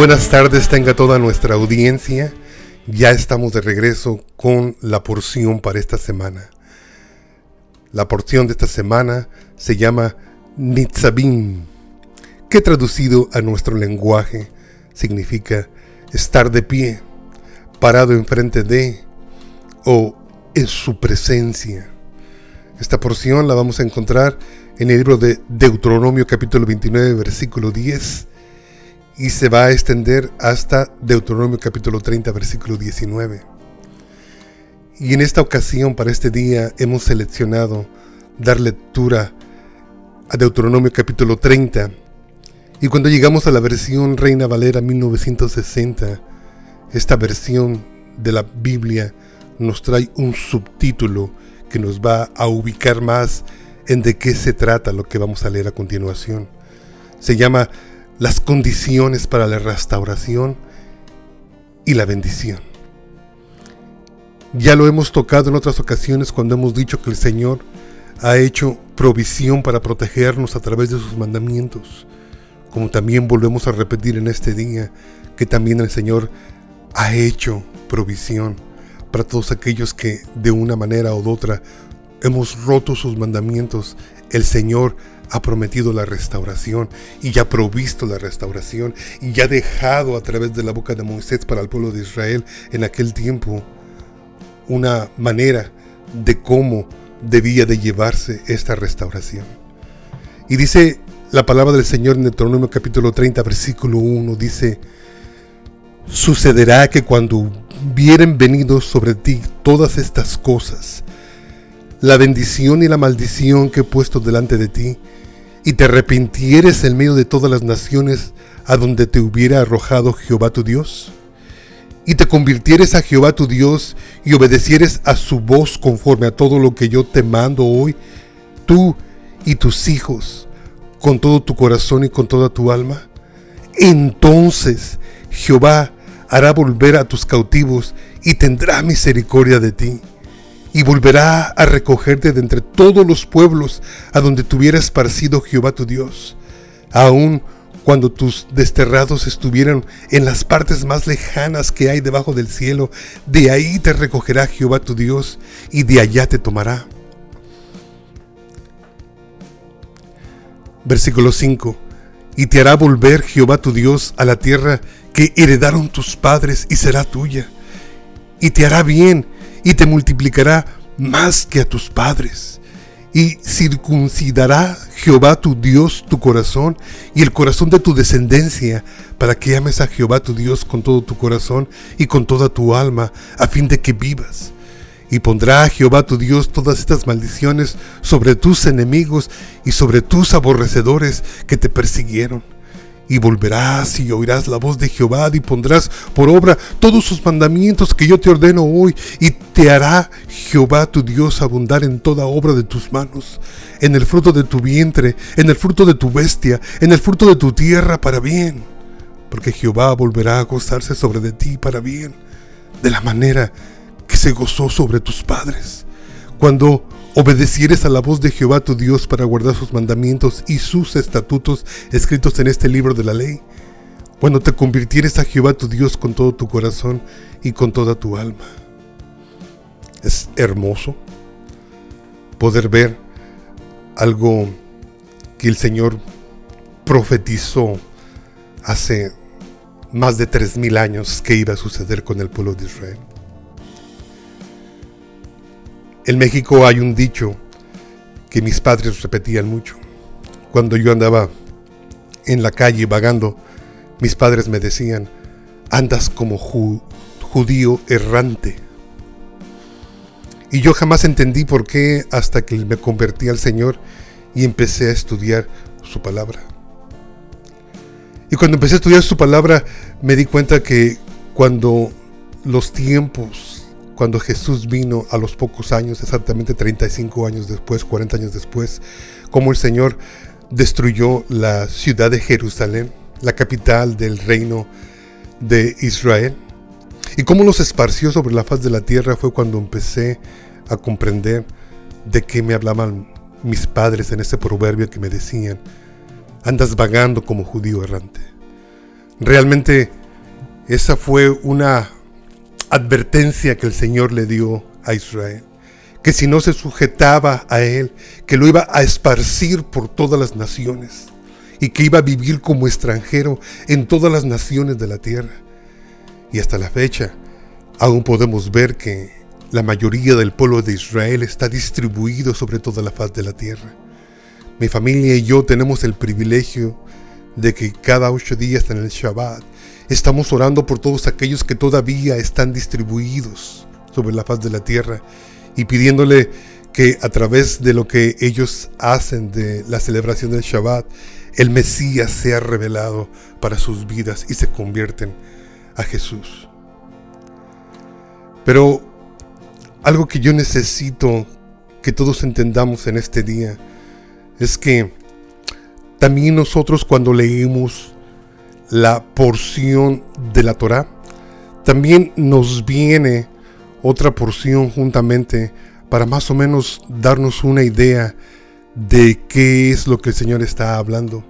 buenas tardes tenga toda nuestra audiencia. Ya estamos de regreso con la porción para esta semana. La porción de esta semana se llama Nitzabim, que traducido a nuestro lenguaje significa estar de pie, parado enfrente de o en su presencia. Esta porción la vamos a encontrar en el libro de Deuteronomio capítulo 29 versículo 10 y se va a extender hasta Deuteronomio capítulo 30 versículo 19. Y en esta ocasión, para este día, hemos seleccionado dar lectura a Deuteronomio capítulo 30. Y cuando llegamos a la versión Reina Valera 1960, esta versión de la Biblia nos trae un subtítulo que nos va a ubicar más en de qué se trata lo que vamos a leer a continuación. Se llama las condiciones para la restauración y la bendición. Ya lo hemos tocado en otras ocasiones cuando hemos dicho que el Señor ha hecho provisión para protegernos a través de sus mandamientos, como también volvemos a repetir en este día que también el Señor ha hecho provisión para todos aquellos que de una manera u otra hemos roto sus mandamientos. El Señor ha prometido la restauración y ya ha provisto la restauración y ya ha dejado a través de la boca de Moisés para el pueblo de Israel en aquel tiempo una manera de cómo debía de llevarse esta restauración. Y dice la palabra del Señor en Deuteronomio capítulo 30 versículo 1 dice Sucederá que cuando vieren venido sobre ti todas estas cosas, la bendición y la maldición que he puesto delante de ti, y te arrepintieres en medio de todas las naciones a donde te hubiera arrojado Jehová tu Dios, y te convirtieres a Jehová tu Dios y obedecieres a su voz conforme a todo lo que yo te mando hoy, tú y tus hijos, con todo tu corazón y con toda tu alma, entonces Jehová hará volver a tus cautivos y tendrá misericordia de ti y volverá a recogerte de entre todos los pueblos a donde tuviera esparcido Jehová tu Dios, aun cuando tus desterrados estuvieran en las partes más lejanas que hay debajo del cielo, de ahí te recogerá Jehová tu Dios y de allá te tomará. Versículo 5. Y te hará volver Jehová tu Dios a la tierra que heredaron tus padres y será tuya. Y te hará bien y te multiplicará más que a tus padres. Y circuncidará Jehová tu Dios tu corazón y el corazón de tu descendencia, para que ames a Jehová tu Dios con todo tu corazón y con toda tu alma, a fin de que vivas. Y pondrá Jehová tu Dios todas estas maldiciones sobre tus enemigos y sobre tus aborrecedores que te persiguieron y volverás y oirás la voz de Jehová y pondrás por obra todos sus mandamientos que yo te ordeno hoy y te hará Jehová tu Dios abundar en toda obra de tus manos, en el fruto de tu vientre, en el fruto de tu bestia, en el fruto de tu tierra para bien, porque Jehová volverá a gozarse sobre de ti para bien, de la manera que se gozó sobre tus padres. Cuando obedecieres a la voz de Jehová tu Dios para guardar sus mandamientos y sus estatutos escritos en este libro de la ley, cuando te convirtieres a Jehová tu Dios con todo tu corazón y con toda tu alma. Es hermoso poder ver algo que el Señor profetizó hace más de tres mil años que iba a suceder con el pueblo de Israel. En México hay un dicho que mis padres repetían mucho. Cuando yo andaba en la calle vagando, mis padres me decían, andas como judío errante. Y yo jamás entendí por qué hasta que me convertí al Señor y empecé a estudiar su palabra. Y cuando empecé a estudiar su palabra, me di cuenta que cuando los tiempos cuando Jesús vino a los pocos años, exactamente 35 años después, 40 años después, como el Señor destruyó la ciudad de Jerusalén, la capital del reino de Israel, y cómo los esparció sobre la faz de la tierra fue cuando empecé a comprender de qué me hablaban mis padres en ese proverbio que me decían, andas vagando como judío errante. Realmente esa fue una advertencia que el Señor le dio a Israel. Que si no se sujetaba a Él, que lo iba a esparcir por todas las naciones y que iba a vivir como extranjero en todas las naciones de la tierra. Y hasta la fecha, aún podemos ver que la mayoría del pueblo de Israel está distribuido sobre toda la faz de la tierra. Mi familia y yo tenemos el privilegio de que cada ocho días en el Shabbat estamos orando por todos aquellos que todavía están distribuidos sobre la faz de la tierra y pidiéndole que a través de lo que ellos hacen de la celebración del Shabbat, el Mesías sea revelado para sus vidas y se convierten a Jesús. Pero algo que yo necesito que todos entendamos en este día es que también nosotros cuando leímos la porción de la Torá, también nos viene otra porción juntamente para más o menos darnos una idea de qué es lo que el Señor está hablando.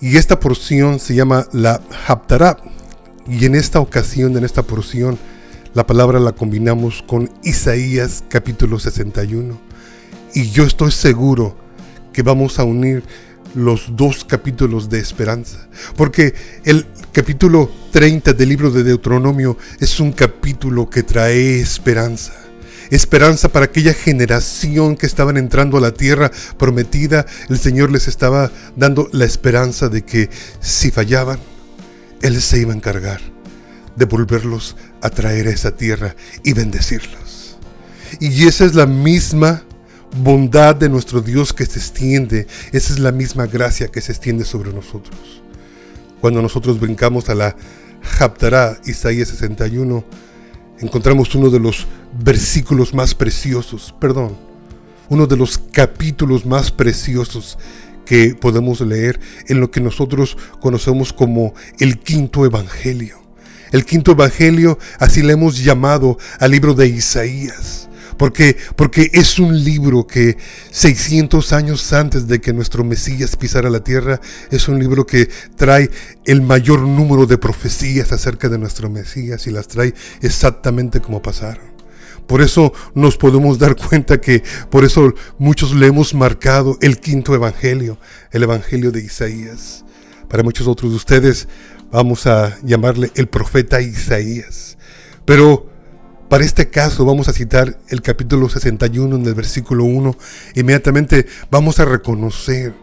Y esta porción se llama la Haptará. Y en esta ocasión, en esta porción, la palabra la combinamos con Isaías capítulo 61. Y yo estoy seguro que vamos a unir los dos capítulos de esperanza. Porque el capítulo 30 del libro de Deuteronomio es un capítulo que trae esperanza. Esperanza para aquella generación que estaban entrando a la tierra prometida. El Señor les estaba dando la esperanza de que si fallaban, Él se iba a encargar de volverlos a traer a esa tierra y bendecirlos. Y esa es la misma bondad de nuestro Dios que se extiende, esa es la misma gracia que se extiende sobre nosotros. Cuando nosotros brincamos a la Haptará, Isaías 61, encontramos uno de los versículos más preciosos, perdón, uno de los capítulos más preciosos que podemos leer en lo que nosotros conocemos como el quinto evangelio. El quinto evangelio, así le hemos llamado al libro de Isaías. Porque, porque es un libro que 600 años antes de que nuestro Mesías pisara la tierra, es un libro que trae el mayor número de profecías acerca de nuestro Mesías y las trae exactamente como pasaron. Por eso nos podemos dar cuenta que por eso muchos le hemos marcado el quinto evangelio, el evangelio de Isaías. Para muchos otros de ustedes vamos a llamarle el profeta Isaías. Pero para este caso vamos a citar el capítulo 61 en el versículo 1. Inmediatamente vamos a reconocer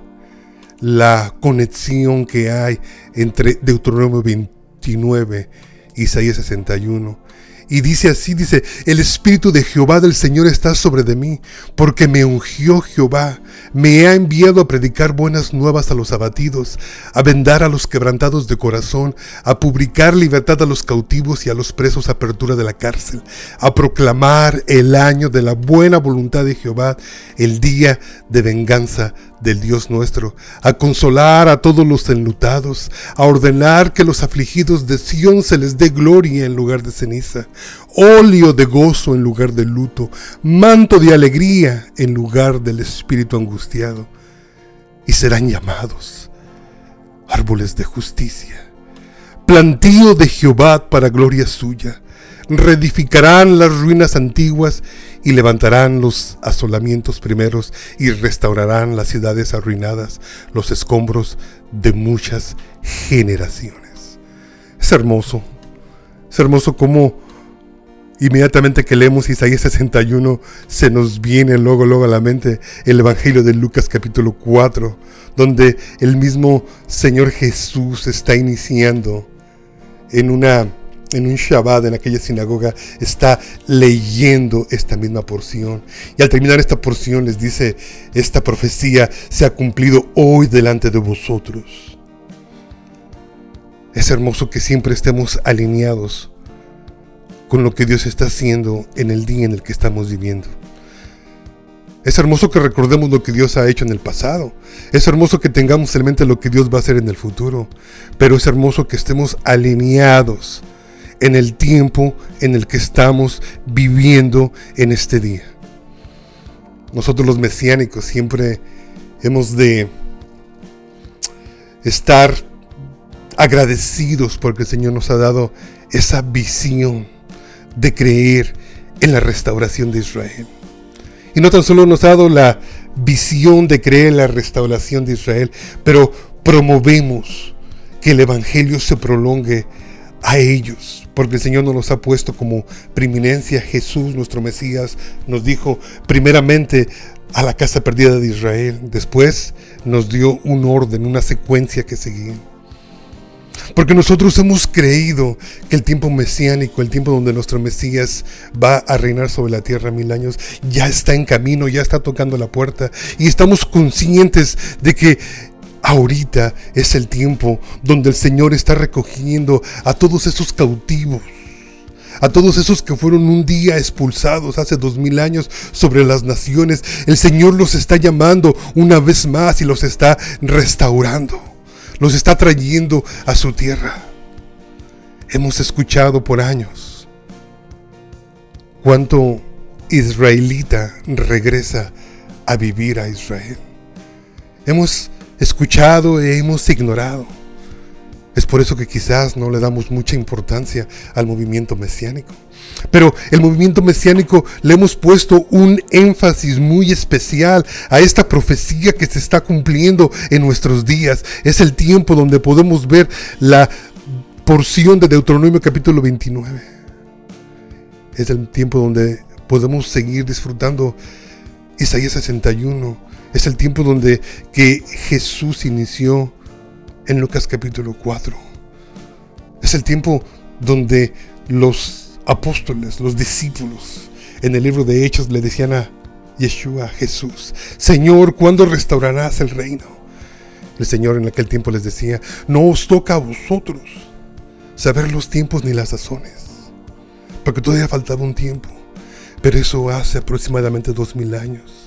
la conexión que hay entre Deuteronomio 29 y Isaías 61. Y dice así, dice, el Espíritu de Jehová del Señor está sobre de mí, porque me ungió Jehová, me ha enviado a predicar buenas nuevas a los abatidos, a vendar a los quebrantados de corazón, a publicar libertad a los cautivos y a los presos apertura de la cárcel, a proclamar el año de la buena voluntad de Jehová, el día de venganza del Dios nuestro, a consolar a todos los enlutados, a ordenar que los afligidos de Sión se les dé gloria en lugar de ceniza, óleo de gozo en lugar de luto, manto de alegría en lugar del espíritu angustiado, y serán llamados árboles de justicia, plantío de Jehová para gloria suya, reedificarán las ruinas antiguas y levantarán los asolamientos primeros y restaurarán las ciudades arruinadas, los escombros de muchas generaciones. Es hermoso, es hermoso como inmediatamente que leemos Isaías 61 se nos viene luego, luego a la mente el Evangelio de Lucas capítulo 4, donde el mismo Señor Jesús está iniciando en una en un Shabbat en aquella sinagoga está leyendo esta misma porción. Y al terminar esta porción les dice, esta profecía se ha cumplido hoy delante de vosotros. Es hermoso que siempre estemos alineados con lo que Dios está haciendo en el día en el que estamos viviendo. Es hermoso que recordemos lo que Dios ha hecho en el pasado. Es hermoso que tengamos en mente lo que Dios va a hacer en el futuro. Pero es hermoso que estemos alineados en el tiempo en el que estamos viviendo en este día. Nosotros los mesiánicos siempre hemos de estar agradecidos porque el Señor nos ha dado esa visión de creer en la restauración de Israel. Y no tan solo nos ha dado la visión de creer en la restauración de Israel, pero promovemos que el Evangelio se prolongue a ellos, porque el Señor nos los ha puesto como preeminencia. Jesús, nuestro Mesías, nos dijo primeramente a la casa perdida de Israel, después nos dio un orden, una secuencia que seguir. Porque nosotros hemos creído que el tiempo mesiánico, el tiempo donde nuestro Mesías va a reinar sobre la tierra mil años, ya está en camino, ya está tocando la puerta. Y estamos conscientes de que ahorita es el tiempo donde el Señor está recogiendo a todos esos cautivos a todos esos que fueron un día expulsados hace dos mil años sobre las naciones. El Señor los está llamando una vez más y los está restaurando los está trayendo a su tierra. Hemos escuchado por años cuánto israelita regresa a vivir a Israel. Hemos escuchado e hemos ignorado. Es por eso que quizás no le damos mucha importancia al movimiento mesiánico. Pero el movimiento mesiánico le hemos puesto un énfasis muy especial a esta profecía que se está cumpliendo en nuestros días. Es el tiempo donde podemos ver la porción de Deuteronomio capítulo 29. Es el tiempo donde podemos seguir disfrutando Isaías 61. Es el tiempo donde que Jesús inició en Lucas capítulo 4. Es el tiempo donde los apóstoles, los discípulos, en el libro de Hechos le decían a Yeshua, Jesús, Señor, ¿cuándo restaurarás el reino? El Señor en aquel tiempo les decía, no os toca a vosotros saber los tiempos ni las sazones, porque todavía faltaba un tiempo, pero eso hace aproximadamente dos mil años.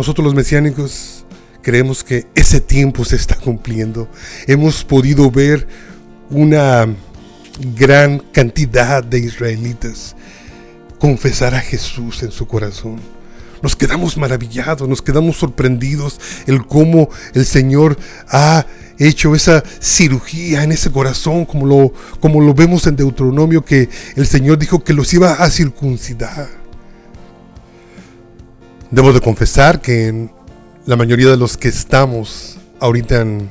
Nosotros los mesiánicos creemos que ese tiempo se está cumpliendo. Hemos podido ver una gran cantidad de israelitas confesar a Jesús en su corazón. Nos quedamos maravillados, nos quedamos sorprendidos el cómo el Señor ha hecho esa cirugía en ese corazón, como lo, como lo vemos en Deuteronomio, que el Señor dijo que los iba a circuncidar. Debo de confesar que la mayoría de los que estamos ahorita en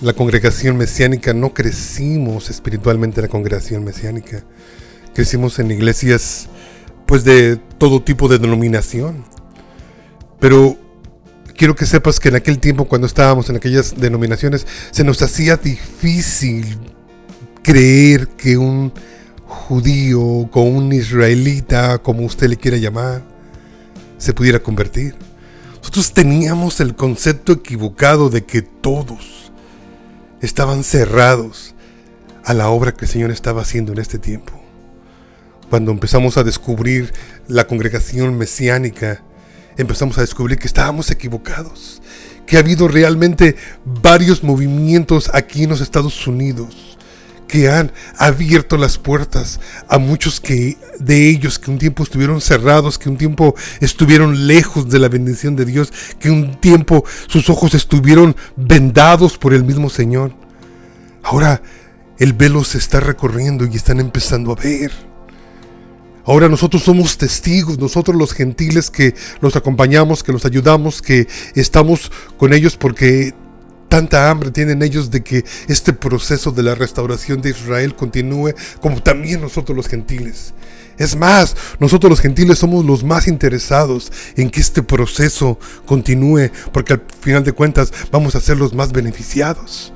la congregación mesiánica no crecimos espiritualmente en la congregación mesiánica. Crecimos en iglesias pues de todo tipo de denominación. Pero quiero que sepas que en aquel tiempo cuando estábamos en aquellas denominaciones se nos hacía difícil creer que un judío o un israelita, como usted le quiera llamar, se pudiera convertir. Nosotros teníamos el concepto equivocado de que todos estaban cerrados a la obra que el Señor estaba haciendo en este tiempo. Cuando empezamos a descubrir la congregación mesiánica, empezamos a descubrir que estábamos equivocados, que ha habido realmente varios movimientos aquí en los Estados Unidos que han abierto las puertas a muchos que de ellos que un tiempo estuvieron cerrados, que un tiempo estuvieron lejos de la bendición de Dios, que un tiempo sus ojos estuvieron vendados por el mismo Señor. Ahora el velo se está recorriendo y están empezando a ver. Ahora nosotros somos testigos, nosotros los gentiles que los acompañamos, que los ayudamos, que estamos con ellos porque Tanta hambre tienen ellos de que este proceso de la restauración de Israel continúe, como también nosotros los gentiles. Es más, nosotros los gentiles somos los más interesados en que este proceso continúe, porque al final de cuentas vamos a ser los más beneficiados.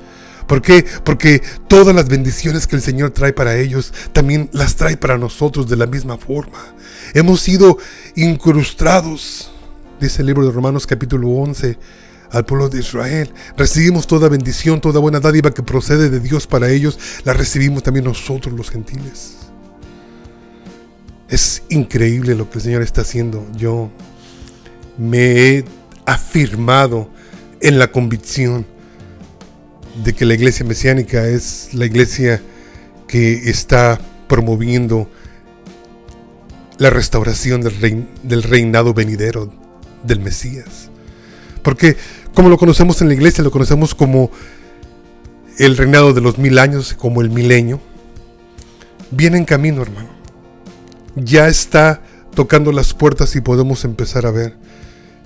¿Por qué? Porque todas las bendiciones que el Señor trae para ellos, también las trae para nosotros de la misma forma. Hemos sido incrustados, dice el libro de Romanos capítulo 11, al pueblo de Israel. Recibimos toda bendición, toda buena dádiva que procede de Dios para ellos, la recibimos también nosotros los gentiles. Es increíble lo que el Señor está haciendo. Yo me he afirmado en la convicción de que la iglesia mesiánica es la iglesia que está promoviendo la restauración del, del reinado venidero del Mesías. Porque como lo conocemos en la iglesia, lo conocemos como el reinado de los mil años como el milenio, viene en camino, hermano. Ya está tocando las puertas y podemos empezar a ver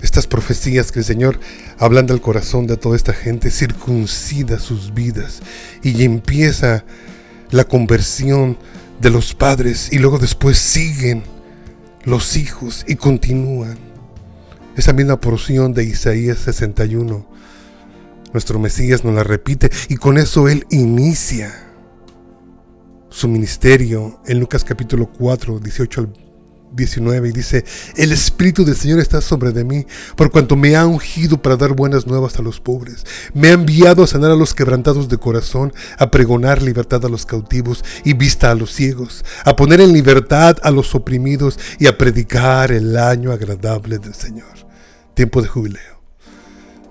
estas profecías que el Señor, hablando al corazón de toda esta gente, circuncida sus vidas y empieza la conversión de los padres y luego después siguen los hijos y continúan. Esa misma porción de Isaías 61, nuestro Mesías nos la repite y con eso Él inicia su ministerio en Lucas capítulo 4, 18 al 19 y dice, el Espíritu del Señor está sobre de mí, por cuanto me ha ungido para dar buenas nuevas a los pobres. Me ha enviado a sanar a los quebrantados de corazón, a pregonar libertad a los cautivos y vista a los ciegos, a poner en libertad a los oprimidos y a predicar el año agradable del Señor. Tiempo de jubileo,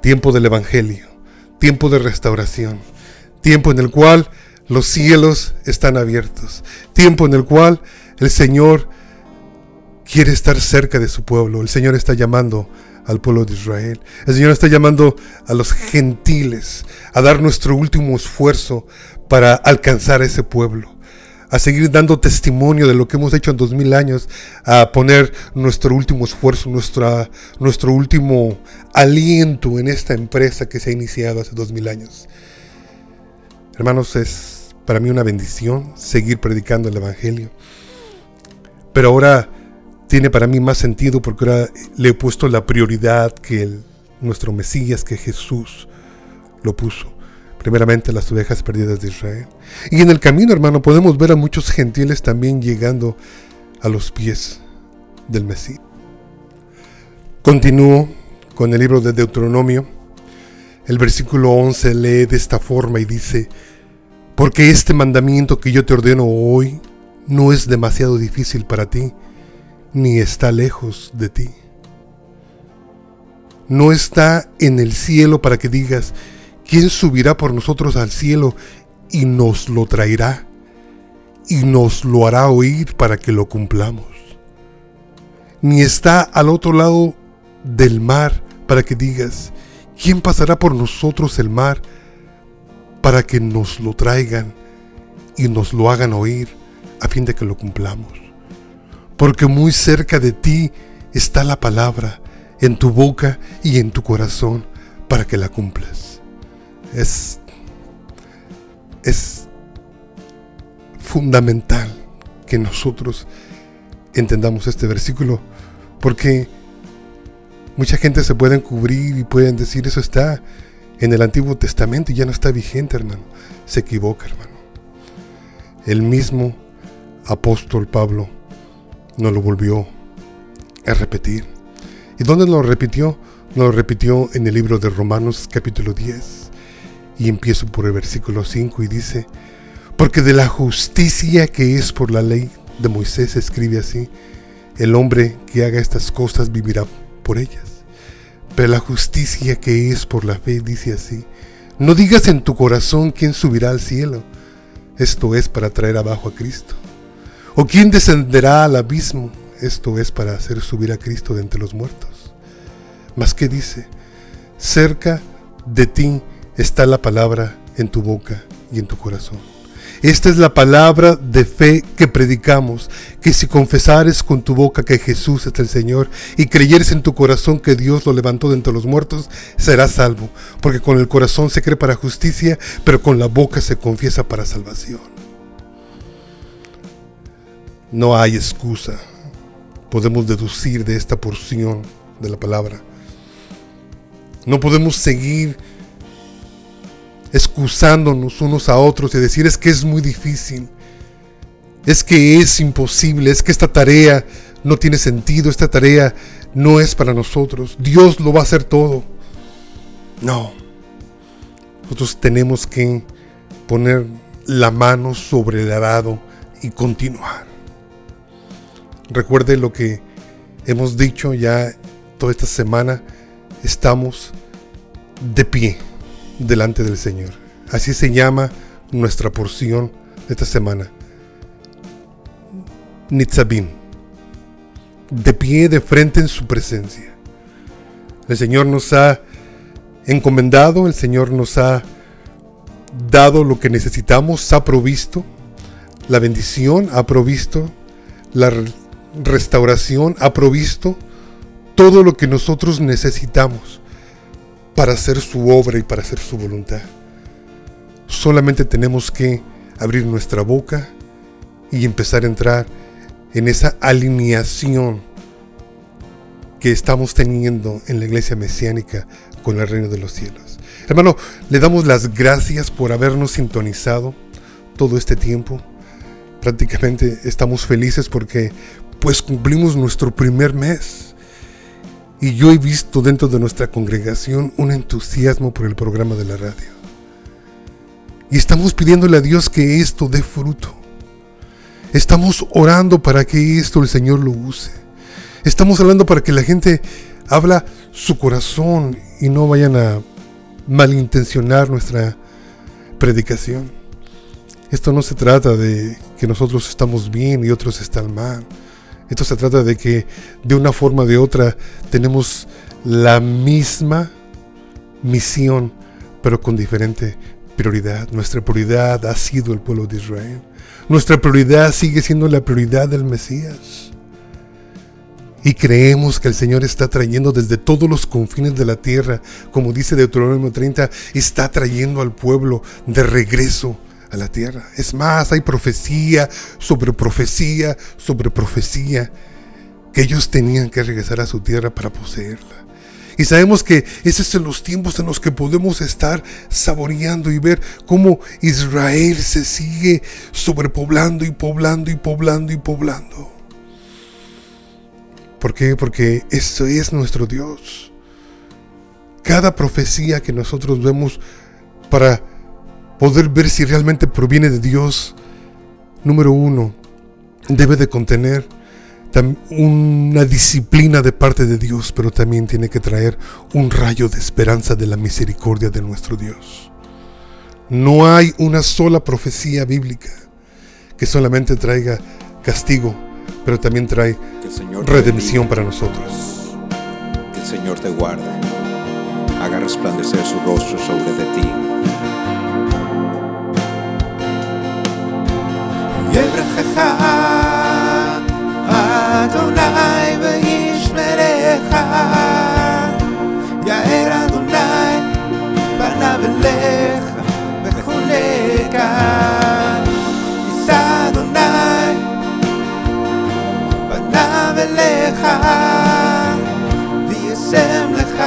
tiempo del Evangelio, tiempo de restauración, tiempo en el cual los cielos están abiertos, tiempo en el cual el Señor quiere estar cerca de su pueblo. El Señor está llamando al pueblo de Israel. El Señor está llamando a los gentiles a dar nuestro último esfuerzo para alcanzar a ese pueblo. A seguir dando testimonio de lo que hemos hecho en dos mil años, a poner nuestro último esfuerzo, nuestra, nuestro último aliento en esta empresa que se ha iniciado hace dos mil años. Hermanos, es para mí una bendición seguir predicando el Evangelio. Pero ahora tiene para mí más sentido porque ahora le he puesto la prioridad que nuestro Mesías, que Jesús lo puso. Primeramente las ovejas perdidas de Israel. Y en el camino, hermano, podemos ver a muchos gentiles también llegando a los pies del Mesías. Continúo con el libro de Deuteronomio. El versículo 11 lee de esta forma y dice, porque este mandamiento que yo te ordeno hoy no es demasiado difícil para ti ni está lejos de ti. No está en el cielo para que digas, ¿quién subirá por nosotros al cielo y nos lo traerá? Y nos lo hará oír para que lo cumplamos. Ni está al otro lado del mar para que digas, ¿quién pasará por nosotros el mar para que nos lo traigan y nos lo hagan oír a fin de que lo cumplamos? porque muy cerca de ti está la palabra, en tu boca y en tu corazón, para que la cumplas. Es, es fundamental que nosotros entendamos este versículo, porque mucha gente se puede cubrir y pueden decir eso está en el Antiguo Testamento y ya no está vigente, hermano. Se equivoca, hermano. El mismo apóstol Pablo no lo volvió a repetir. ¿Y dónde lo repitió? Lo repitió en el libro de Romanos capítulo 10. Y empiezo por el versículo 5 y dice, porque de la justicia que es por la ley de Moisés escribe así, el hombre que haga estas cosas vivirá por ellas. Pero la justicia que es por la fe dice así, no digas en tu corazón quién subirá al cielo. Esto es para traer abajo a Cristo. ¿O quién descenderá al abismo? Esto es para hacer subir a Cristo de entre los muertos. Mas ¿qué dice? Cerca de ti está la palabra en tu boca y en tu corazón. Esta es la palabra de fe que predicamos, que si confesares con tu boca que Jesús es el Señor y creyeres en tu corazón que Dios lo levantó de entre los muertos, serás salvo, porque con el corazón se cree para justicia, pero con la boca se confiesa para salvación. No hay excusa. Podemos deducir de esta porción de la palabra. No podemos seguir excusándonos unos a otros y decir es que es muy difícil, es que es imposible, es que esta tarea no tiene sentido, esta tarea no es para nosotros, Dios lo va a hacer todo. No, nosotros tenemos que poner la mano sobre el arado y continuar. Recuerde lo que hemos dicho ya toda esta semana. Estamos de pie delante del Señor. Así se llama nuestra porción de esta semana. Nitzabim. De pie de frente en su presencia. El Señor nos ha encomendado, el Señor nos ha dado lo que necesitamos, ha provisto, la bendición ha provisto, la restauración ha provisto todo lo que nosotros necesitamos para hacer su obra y para hacer su voluntad. Solamente tenemos que abrir nuestra boca y empezar a entrar en esa alineación que estamos teniendo en la iglesia mesiánica con el reino de los cielos. Hermano, le damos las gracias por habernos sintonizado todo este tiempo. Prácticamente estamos felices porque pues cumplimos nuestro primer mes. Y yo he visto dentro de nuestra congregación un entusiasmo por el programa de la radio. Y estamos pidiéndole a Dios que esto dé fruto. Estamos orando para que esto el Señor lo use. Estamos hablando para que la gente habla su corazón y no vayan a malintencionar nuestra predicación. Esto no se trata de que nosotros estamos bien y otros están mal. Esto se trata de que de una forma o de otra tenemos la misma misión, pero con diferente prioridad. Nuestra prioridad ha sido el pueblo de Israel. Nuestra prioridad sigue siendo la prioridad del Mesías. Y creemos que el Señor está trayendo desde todos los confines de la tierra, como dice Deuteronomio 30, está trayendo al pueblo de regreso a la tierra. Es más, hay profecía sobre profecía sobre profecía que ellos tenían que regresar a su tierra para poseerla. Y sabemos que esos son los tiempos en los que podemos estar saboreando y ver cómo Israel se sigue sobrepoblando y poblando y poblando y poblando. ¿Por qué? Porque eso es nuestro Dios. Cada profecía que nosotros vemos para poder ver si realmente proviene de Dios, número uno, debe de contener una disciplina de parte de Dios, pero también tiene que traer un rayo de esperanza de la misericordia de nuestro Dios. No hay una sola profecía bíblica que solamente traiga castigo, pero también trae redención para nosotros. Que el Señor te guarde, haga resplandecer su rostro sobre de ti. דברכך אדוני וישמרך יאר אדוני פניו אליך וחולק יישא אדוני פניו אליך וישם לך